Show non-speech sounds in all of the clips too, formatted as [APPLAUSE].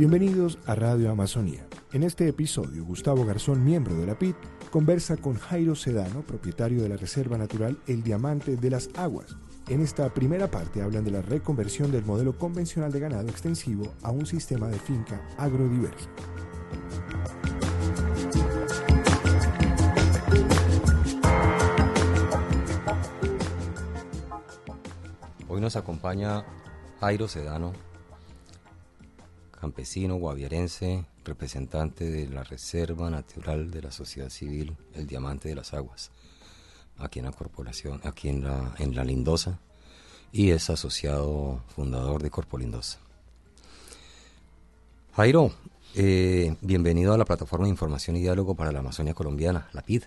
Bienvenidos a Radio Amazonía. En este episodio, Gustavo Garzón, miembro de la PIT, conversa con Jairo Sedano, propietario de la Reserva Natural El Diamante de las Aguas. En esta primera parte hablan de la reconversión del modelo convencional de ganado extensivo a un sistema de finca agrodiversa. Hoy nos acompaña Jairo Sedano, campesino guaviarense, representante de la Reserva Natural de la Sociedad Civil El Diamante de las Aguas, aquí en la corporación, aquí en la, en la Lindosa, y es asociado fundador de Corpo Lindosa. Jairo, eh, bienvenido a la plataforma de información y diálogo para la Amazonia colombiana, la PID.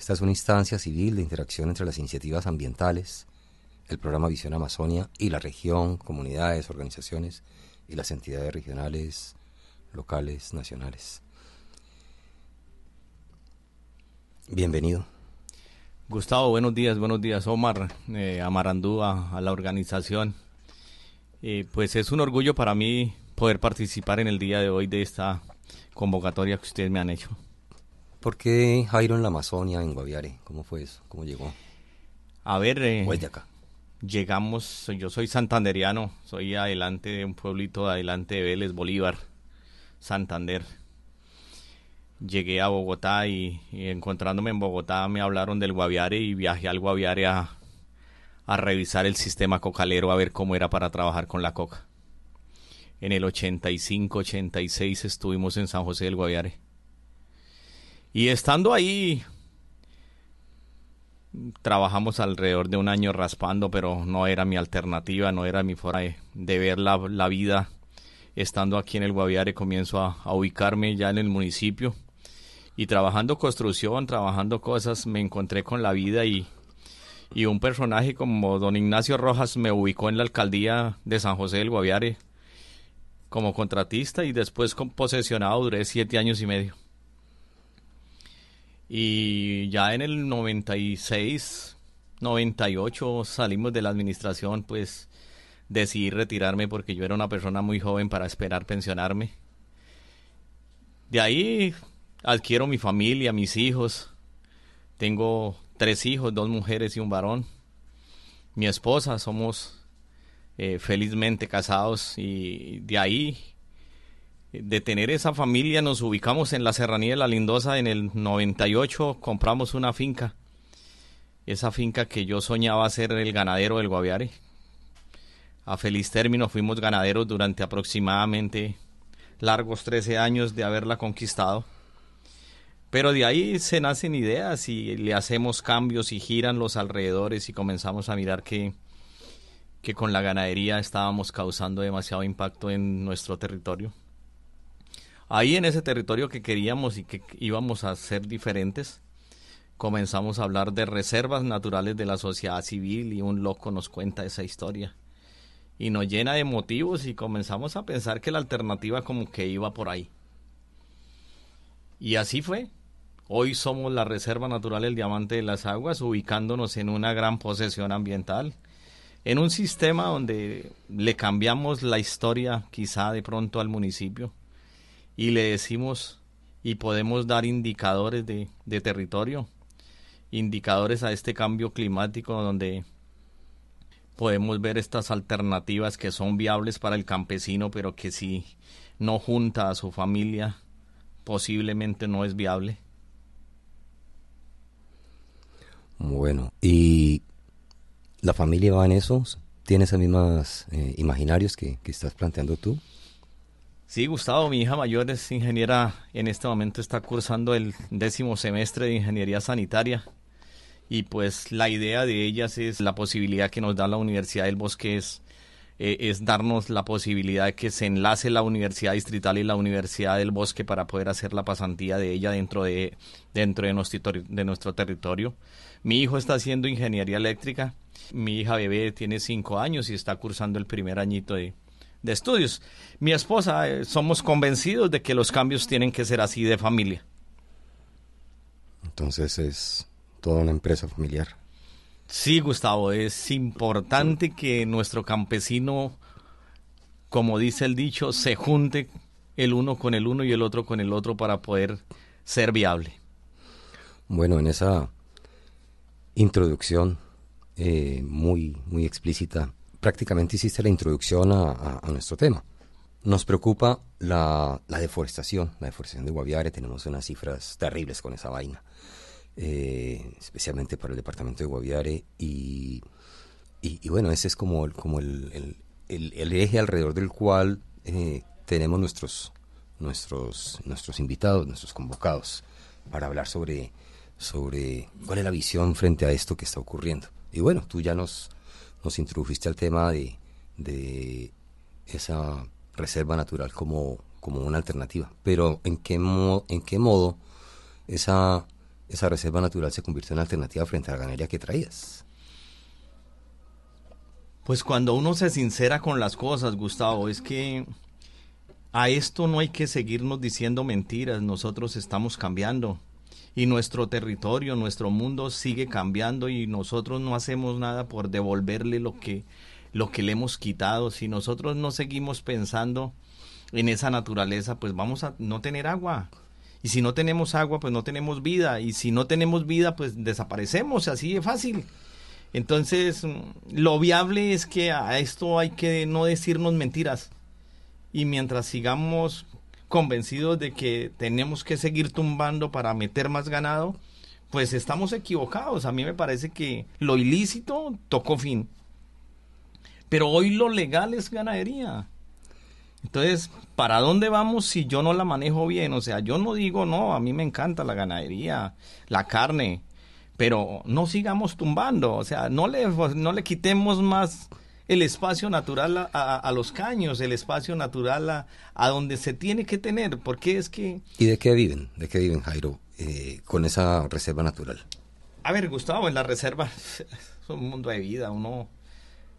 Esta es una instancia civil de interacción entre las iniciativas ambientales, el programa Visión Amazonia y la región, comunidades, organizaciones y las entidades regionales, locales, nacionales. Bienvenido. Gustavo, buenos días, buenos días. Omar, eh, Amarandúa, a la organización. Eh, pues es un orgullo para mí poder participar en el día de hoy de esta convocatoria que ustedes me han hecho. ¿Por qué Jairo en la Amazonia, en Guaviare? ¿Cómo fue eso? ¿Cómo llegó? A ver, eh, acá llegamos, yo soy santanderiano, soy adelante de un pueblito adelante de Vélez, Bolívar, Santander. Llegué a Bogotá y, encontrándome en Bogotá me hablaron del Guaviare y viajé al Guaviare a, a revisar el sistema cocalero a ver cómo era para trabajar con la coca. En el 85-86 estuvimos en San José del Guaviare. Y estando ahí trabajamos alrededor de un año raspando, pero no era mi alternativa, no era mi forma de, ver la, vida. Estando aquí en el Guaviare comienzo a, ubicarme ya en el municipio y trabajando construcción, trabajando cosas, me encontré con la vida y, y un personaje como don Ignacio Rojas me ubicó en la alcaldía de San José del Guaviare como contratista y después como posesionado duré siete años y medio. Y ya en el 96, 98 salimos de la administración, pues decidí retirarme porque yo era una persona muy joven para esperar pensionarme. De ahí adquiero mi familia, mis hijos. Tengo tres hijos, dos mujeres y un varón. Mi esposa, somos eh, felizmente casados y de ahí de tener esa familia nos ubicamos en la serranía de la Lindosa en el 98, compramos una finca. Esa finca que yo soñaba ser el ganadero del Guaviare. A feliz término fuimos ganaderos durante aproximadamente largos 13 años de haberla conquistado. Pero de ahí se nacen ideas y le hacemos cambios y giran los alrededores y comenzamos a mirar que, que con la ganadería estábamos causando demasiado impacto en nuestro territorio ahí en ese territorio que queríamos y que íbamos a ser diferentes, comenzamos a hablar de reservas naturales de la sociedad civil y un loco nos cuenta esa historia. Y nos llena de motivos y comenzamos a pensar que la alternativa como que iba por ahí. Y así fue. Hoy somos la Reserva Natural El Diamante de las Aguas, ubicándonos en una gran posesión ambiental, en un sistema donde le cambiamos la historia quizá de pronto al municipio y le decimos y podemos dar indicadores de, territorio, indicadores a este cambio climático donde podemos ver estas alternativas que son viables para el campesino, pero que si no junta a su familia, posiblemente no es viable. Bueno, ¿y la familia va en eso? ¿Tiene esos mismos eh, imaginarios que, que estás planteando tú? Sí, Gustavo, mi hija mayor es ingeniera, en este momento está cursando el décimo semestre de ingeniería sanitaria y pues la idea de ellas es la posibilidad que nos da la Universidad del Bosque es, eh, es darnos la posibilidad de que se enlace la Universidad Distrital y la Universidad del Bosque para poder hacer la pasantía de ella dentro de, dentro de, nuestro, de nuestro territorio. Mi hijo está haciendo ingeniería eléctrica, mi hija bebé tiene cinco años y está cursando el primer añito de, de estudios. Mi esposa, eh, somos convencidos de que los cambios tienen que ser así de familia. Entonces es toda una empresa familiar. Sí, Gustavo, es importante que nuestro campesino como dice el dicho, se junte el uno con el uno y el otro con el otro para poder ser viable. Bueno, en esa introducción eh, muy, muy explícita, prácticamente hiciste la introducción a, nuestro tema. Nos preocupa la, deforestación, la deforestación de Guaviare, tenemos unas cifras terribles con esa vaina, eh, especialmente para el departamento de Guaviare y, y, bueno, ese es como, como el, el, eje alrededor del cual eh, tenemos nuestros, nuestros, nuestros invitados, nuestros convocados, para hablar sobre, sobre cuál es la visión frente a esto que está ocurriendo. Y bueno, tú ya nos, nos introdujiste al tema de, de esa reserva natural como, como una alternativa. Pero ¿en qué, en qué modo esa, esa reserva natural se convirtió en alternativa frente a la ganadería que traías? Pues cuando uno se sincera con las cosas, Gustavo, es que a esto no hay que seguirnos diciendo mentiras, nosotros estamos cambiando y nuestro territorio, nuestro mundo sigue cambiando y nosotros no hacemos nada por devolverle lo que lo que le hemos quitado. Si nosotros no seguimos pensando en esa naturaleza, pues vamos a no tener agua. Y si no tenemos agua, pues no tenemos vida. Y si no tenemos vida, pues desaparecemos, así de fácil. Entonces, lo viable es que a esto hay que no decirnos mentiras. Y mientras sigamos convencidos de que tenemos que seguir tumbando para meter más ganado, pues estamos equivocados. A mí me parece que lo ilícito tocó fin. Pero hoy lo legal es ganadería. Entonces, ¿para dónde vamos si yo no la manejo bien? O sea, yo no digo, no, a mí me encanta la ganadería, la carne, pero no sigamos tumbando, o sea, no le, no le quitemos más el espacio natural a, los caños, el espacio natural a, donde se tiene que tener, porque es que... ¿Y de qué viven? ¿De qué viven, Jairo, eh, con esa reserva natural? A ver, Gustavo, en la reserva [LAUGHS] es un mundo de vida, uno...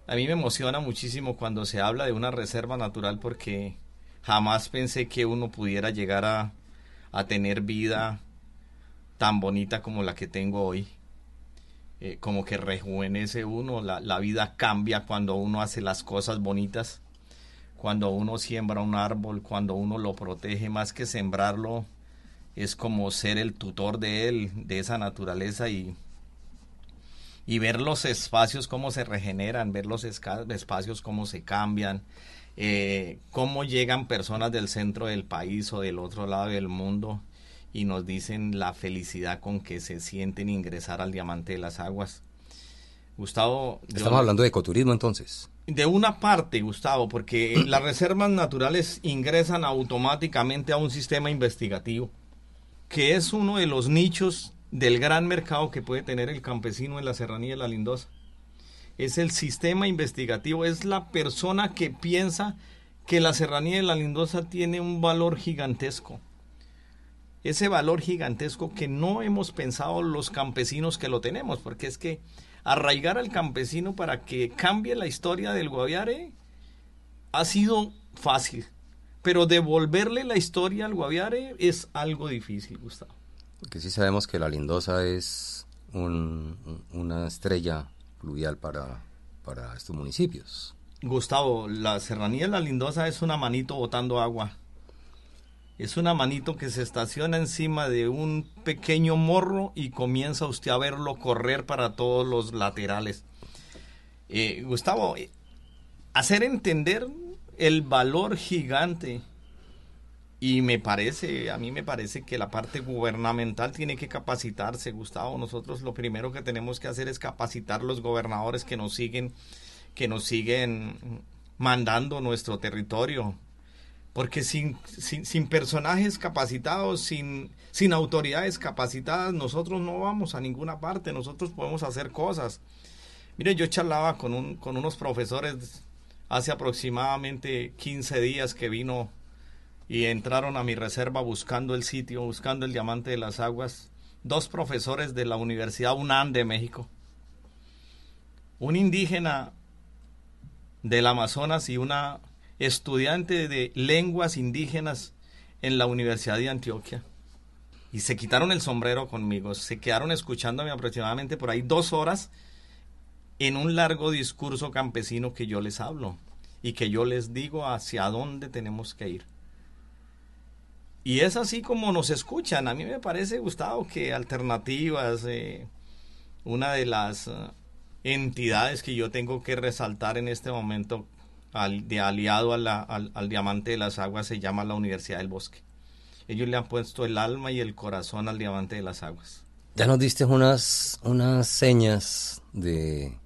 A mí me emociona muchísimo cuando se habla de una reserva natural porque jamás pensé que uno pudiera llegar a, a tener vida tan bonita como la que tengo hoy. Eh, como que rejuvenece uno, la, la, vida cambia cuando uno hace las cosas bonitas, cuando uno siembra un árbol, cuando uno lo protege, más que sembrarlo, es como ser el tutor de él, de esa naturaleza y, y ver los espacios cómo se regeneran, ver los espacios cómo se cambian, eh, cómo llegan personas del centro del país o del otro lado del mundo y nos dicen la felicidad con que se sienten ingresar al diamante de las aguas. Gustavo. Estamos hablando de ecoturismo entonces. De una parte, Gustavo, porque las reservas naturales ingresan automáticamente a un sistema investigativo, que es uno de los nichos del gran mercado que puede tener el campesino en la serranía de la Lindosa. Es el sistema investigativo, es la persona que piensa que la serranía de la Lindosa tiene un valor gigantesco ese valor gigantesco que no hemos pensado los campesinos que lo tenemos, porque es que arraigar al campesino para que cambie la historia del Guaviare ha sido fácil, pero devolverle la historia al Guaviare es algo difícil, Gustavo. Porque sí sabemos que la Lindosa es una estrella fluvial para, para estos municipios. Gustavo, la serranía de la Lindosa es una manito botando agua es una manito que se estaciona encima de un pequeño morro y comienza usted a verlo correr para todos los laterales. Eh, Gustavo, eh, hacer entender el valor gigante y me parece, a mí me parece que la parte gubernamental tiene que capacitarse, Gustavo. Nosotros lo primero que tenemos que hacer es capacitar los gobernadores que nos siguen, que nos siguen mandando nuestro territorio porque sin, sin, personajes capacitados, sin, sin autoridades capacitadas, nosotros no vamos a ninguna parte, nosotros podemos hacer cosas. Mire, yo charlaba con, un, con unos profesores hace aproximadamente 15 días que vino y entraron a mi reserva buscando el sitio, buscando el diamante de las aguas, dos profesores de la Universidad UNAM de México, un indígena del Amazonas y una estudiante de lenguas indígenas en la Universidad de Antioquia. Y se quitaron el sombrero conmigo, se quedaron escuchándome aproximadamente por ahí dos horas en un largo discurso campesino que yo les hablo. y que yo les digo hacia dónde tenemos que ir. Y es así como nos escuchan. A mí me parece, Gustavo, que Alternativas, eh, una de las eh, entidades que yo tengo que resaltar en este momento de aliado al, al, diamante de las aguas se llama la Universidad del Bosque. Ellos le han puesto el alma y el corazón al diamante de las aguas. Ya nos diste unas, unas señas de,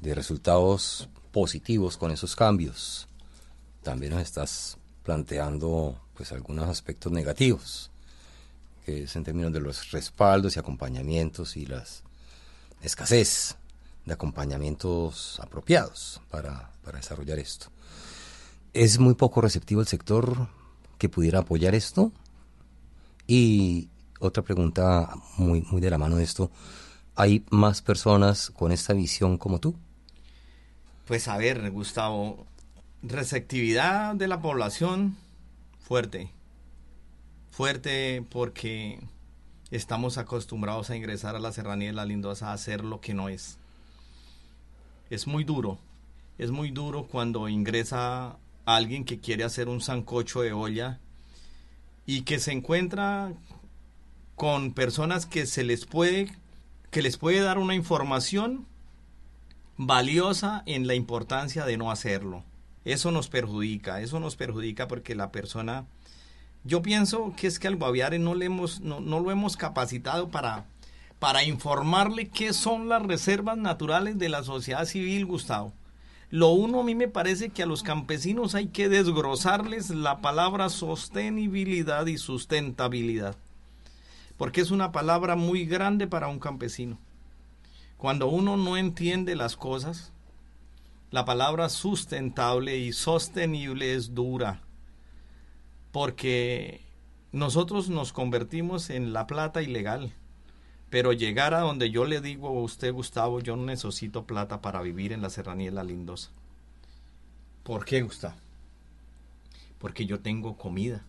de resultados positivos con esos cambios. También nos estás planteando pues algunos aspectos negativos, que es en términos de los respaldos y acompañamientos y las escasez de acompañamientos apropiados para, para desarrollar esto. ¿Es muy poco receptivo el sector que pudiera apoyar esto? Y otra pregunta muy, muy de la mano de esto, ¿hay más personas con esta visión como tú? Pues a ver, Gustavo, receptividad de la población fuerte. Fuerte porque estamos acostumbrados a ingresar a la serranía de la Lindosa a hacer lo que no es. Es muy duro. Es muy duro cuando ingresa alguien que quiere hacer un sancocho de olla y que se encuentra con personas que se les puede que les puede dar una información valiosa en la importancia de no hacerlo. Eso nos perjudica, eso nos perjudica porque la persona, yo pienso que es que al Guaviare no, le hemos, no, no lo hemos capacitado para, para informarle qué son las reservas naturales de la sociedad civil, Gustavo. Lo uno a mí me parece que a los campesinos hay que desgrosarles la palabra sostenibilidad y sustentabilidad, porque es una palabra muy grande para un campesino. Cuando uno no entiende las cosas, la palabra sustentable y sostenible es dura, porque nosotros nos convertimos en la plata ilegal. Pero llegar a donde yo le digo a usted, Gustavo, yo no necesito plata para vivir en la serranía de la Lindosa. ¿Por qué, Gustavo? Porque yo tengo comida,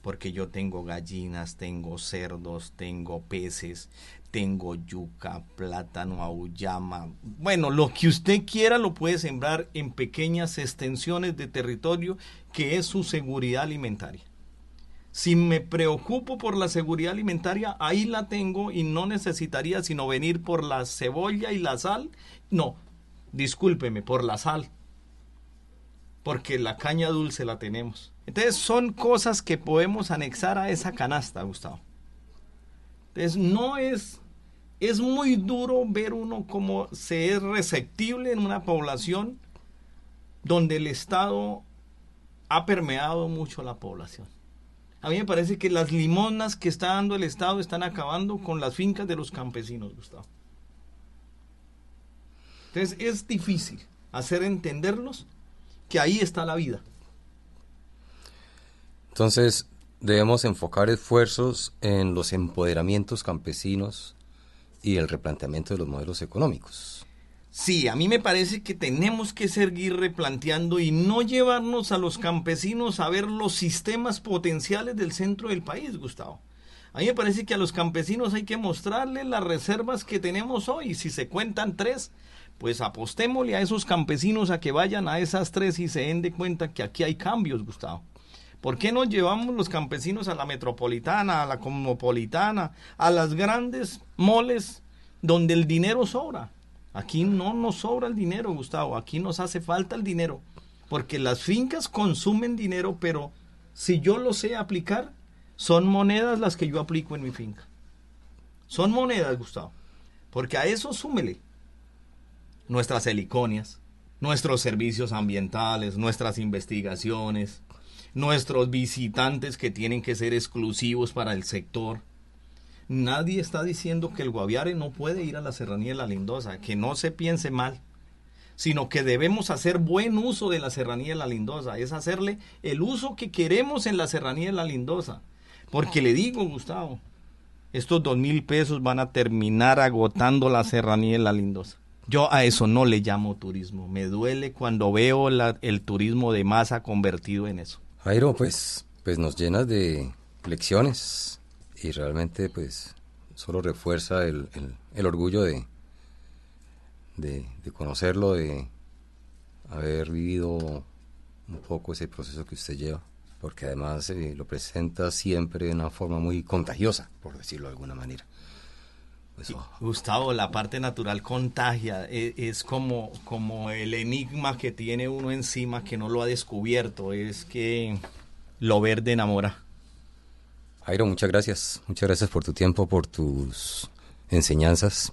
porque yo tengo gallinas, tengo cerdos, tengo peces, tengo yuca, plátano, auyama. Bueno, lo que usted quiera lo puede sembrar en pequeñas extensiones de territorio que es su seguridad alimentaria. Si me preocupo por la seguridad alimentaria, ahí la tengo y no necesitaría sino venir por la cebolla y la sal. No, discúlpeme, por la sal. Porque la caña dulce la tenemos. Entonces son cosas que podemos anexar a esa canasta, Gustavo. Entonces no es, es muy duro ver uno cómo se es receptible en una población donde el Estado ha permeado mucho la población. A mí me parece que las limonas que está dando el Estado están acabando con las fincas de los campesinos, Gustavo. Entonces es difícil hacer entenderlos que ahí está la vida. Entonces, debemos enfocar esfuerzos en los empoderamientos campesinos y el replanteamiento de los modelos económicos. Sí, a mí me parece que tenemos que seguir replanteando y no llevarnos a los campesinos a ver los sistemas potenciales del centro del país, Gustavo. A mí me parece que a los campesinos hay que mostrarles las reservas que tenemos hoy. Si se cuentan tres, pues apostémosle a esos campesinos a que vayan a esas tres y se den de cuenta que aquí hay cambios, Gustavo. ¿Por qué no llevamos los campesinos a la metropolitana, a la cosmopolitana, a las grandes moles donde el dinero sobra? Aquí no nos sobra el dinero, Gustavo, aquí nos hace falta el dinero, porque las fincas consumen dinero, pero si yo lo sé aplicar, son monedas las que yo aplico en mi finca. Son monedas, Gustavo, porque a eso súmele nuestras heliconias, nuestros servicios ambientales, nuestras investigaciones, nuestros visitantes que tienen que ser exclusivos para el sector. Nadie está diciendo que el Guaviare no puede ir a la Serranía de la Lindosa, que no se piense mal, sino que debemos hacer buen uso de la Serranía de la Lindosa, es hacerle el uso que queremos en la Serranía de la Lindosa. Porque le digo, Gustavo, estos dos mil pesos van a terminar agotando la Serranía de la Lindosa. Yo a eso no le llamo turismo. Me duele cuando veo el turismo de masa convertido en eso. Jairo, pues, pues nos llenas de lecciones y realmente pues solo refuerza el, orgullo de, de, conocerlo, de haber vivido un poco ese proceso que usted lleva, porque además eh, lo presenta siempre de una forma muy contagiosa, por decirlo de alguna manera. Pues, oh. Gustavo, la parte natural contagia, es, es, como, como el enigma que tiene uno encima que no lo ha descubierto, es que lo verde enamora. Jairo, muchas gracias, muchas gracias por tu tiempo, por tus enseñanzas.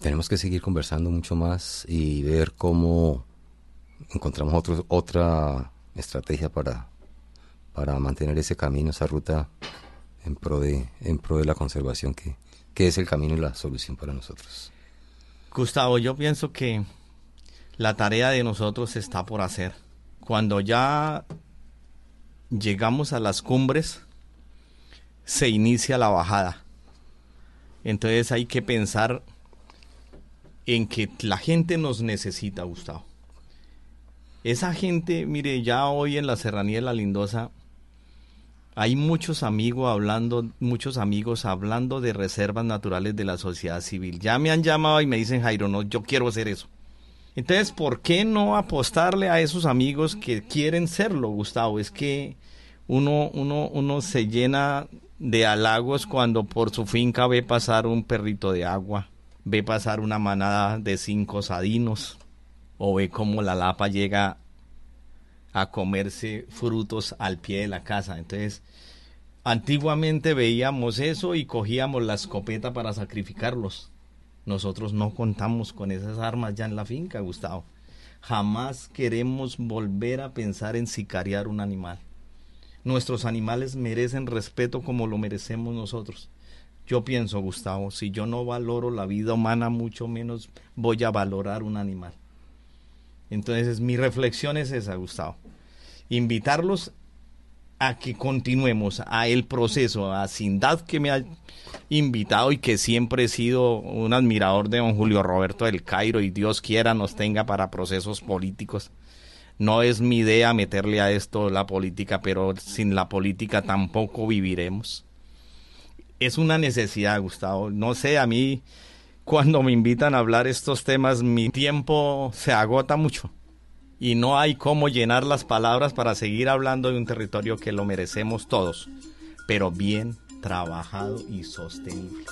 Tenemos que seguir conversando mucho más y ver cómo encontramos otro, otra estrategia para, para mantener ese camino, esa ruta en pro de, en pro de la conservación, que, que es el camino y la solución para nosotros. Gustavo, yo pienso que la tarea de nosotros está por hacer. Cuando ya llegamos a las cumbres, se inicia la bajada. Entonces hay que pensar en que la gente nos necesita, Gustavo. Esa gente, mire, ya hoy en la serranía de la Lindosa hay muchos amigos hablando, muchos amigos hablando de reservas naturales de la sociedad civil. Ya me han llamado y me dicen, Jairo, no, yo quiero hacer eso. Entonces, ¿por qué no apostarle a esos amigos que quieren serlo, Gustavo? Es que uno, uno, uno se llena de halagos cuando por su finca ve pasar un perrito de agua, ve pasar una manada de cinco sadinos, o ve cómo la lapa llega a comerse frutos al pie de la casa. Entonces, antiguamente veíamos eso y cogíamos la escopeta para sacrificarlos. Nosotros no contamos con esas armas ya en la finca, Gustavo. Jamás queremos volver a pensar en sicariar un animal. Nuestros animales merecen respeto como lo merecemos nosotros. Yo pienso, Gustavo, si yo no valoro la vida humana, mucho menos voy a valorar un animal. Entonces mi reflexión es esa, Gustavo. Invitarlos a que continuemos a el proceso, a Sindad que me ha invitado y que siempre he sido un admirador de don Julio Roberto del Cairo y Dios quiera nos tenga para procesos políticos. No es mi idea meterle a esto la política, pero sin la política tampoco viviremos. Es una necesidad, Gustavo. No sé, a mí cuando me invitan a hablar estos temas, mi tiempo se agota mucho y no hay cómo llenar las palabras para seguir hablando de un territorio que lo merecemos todos, pero bien trabajado y sostenible.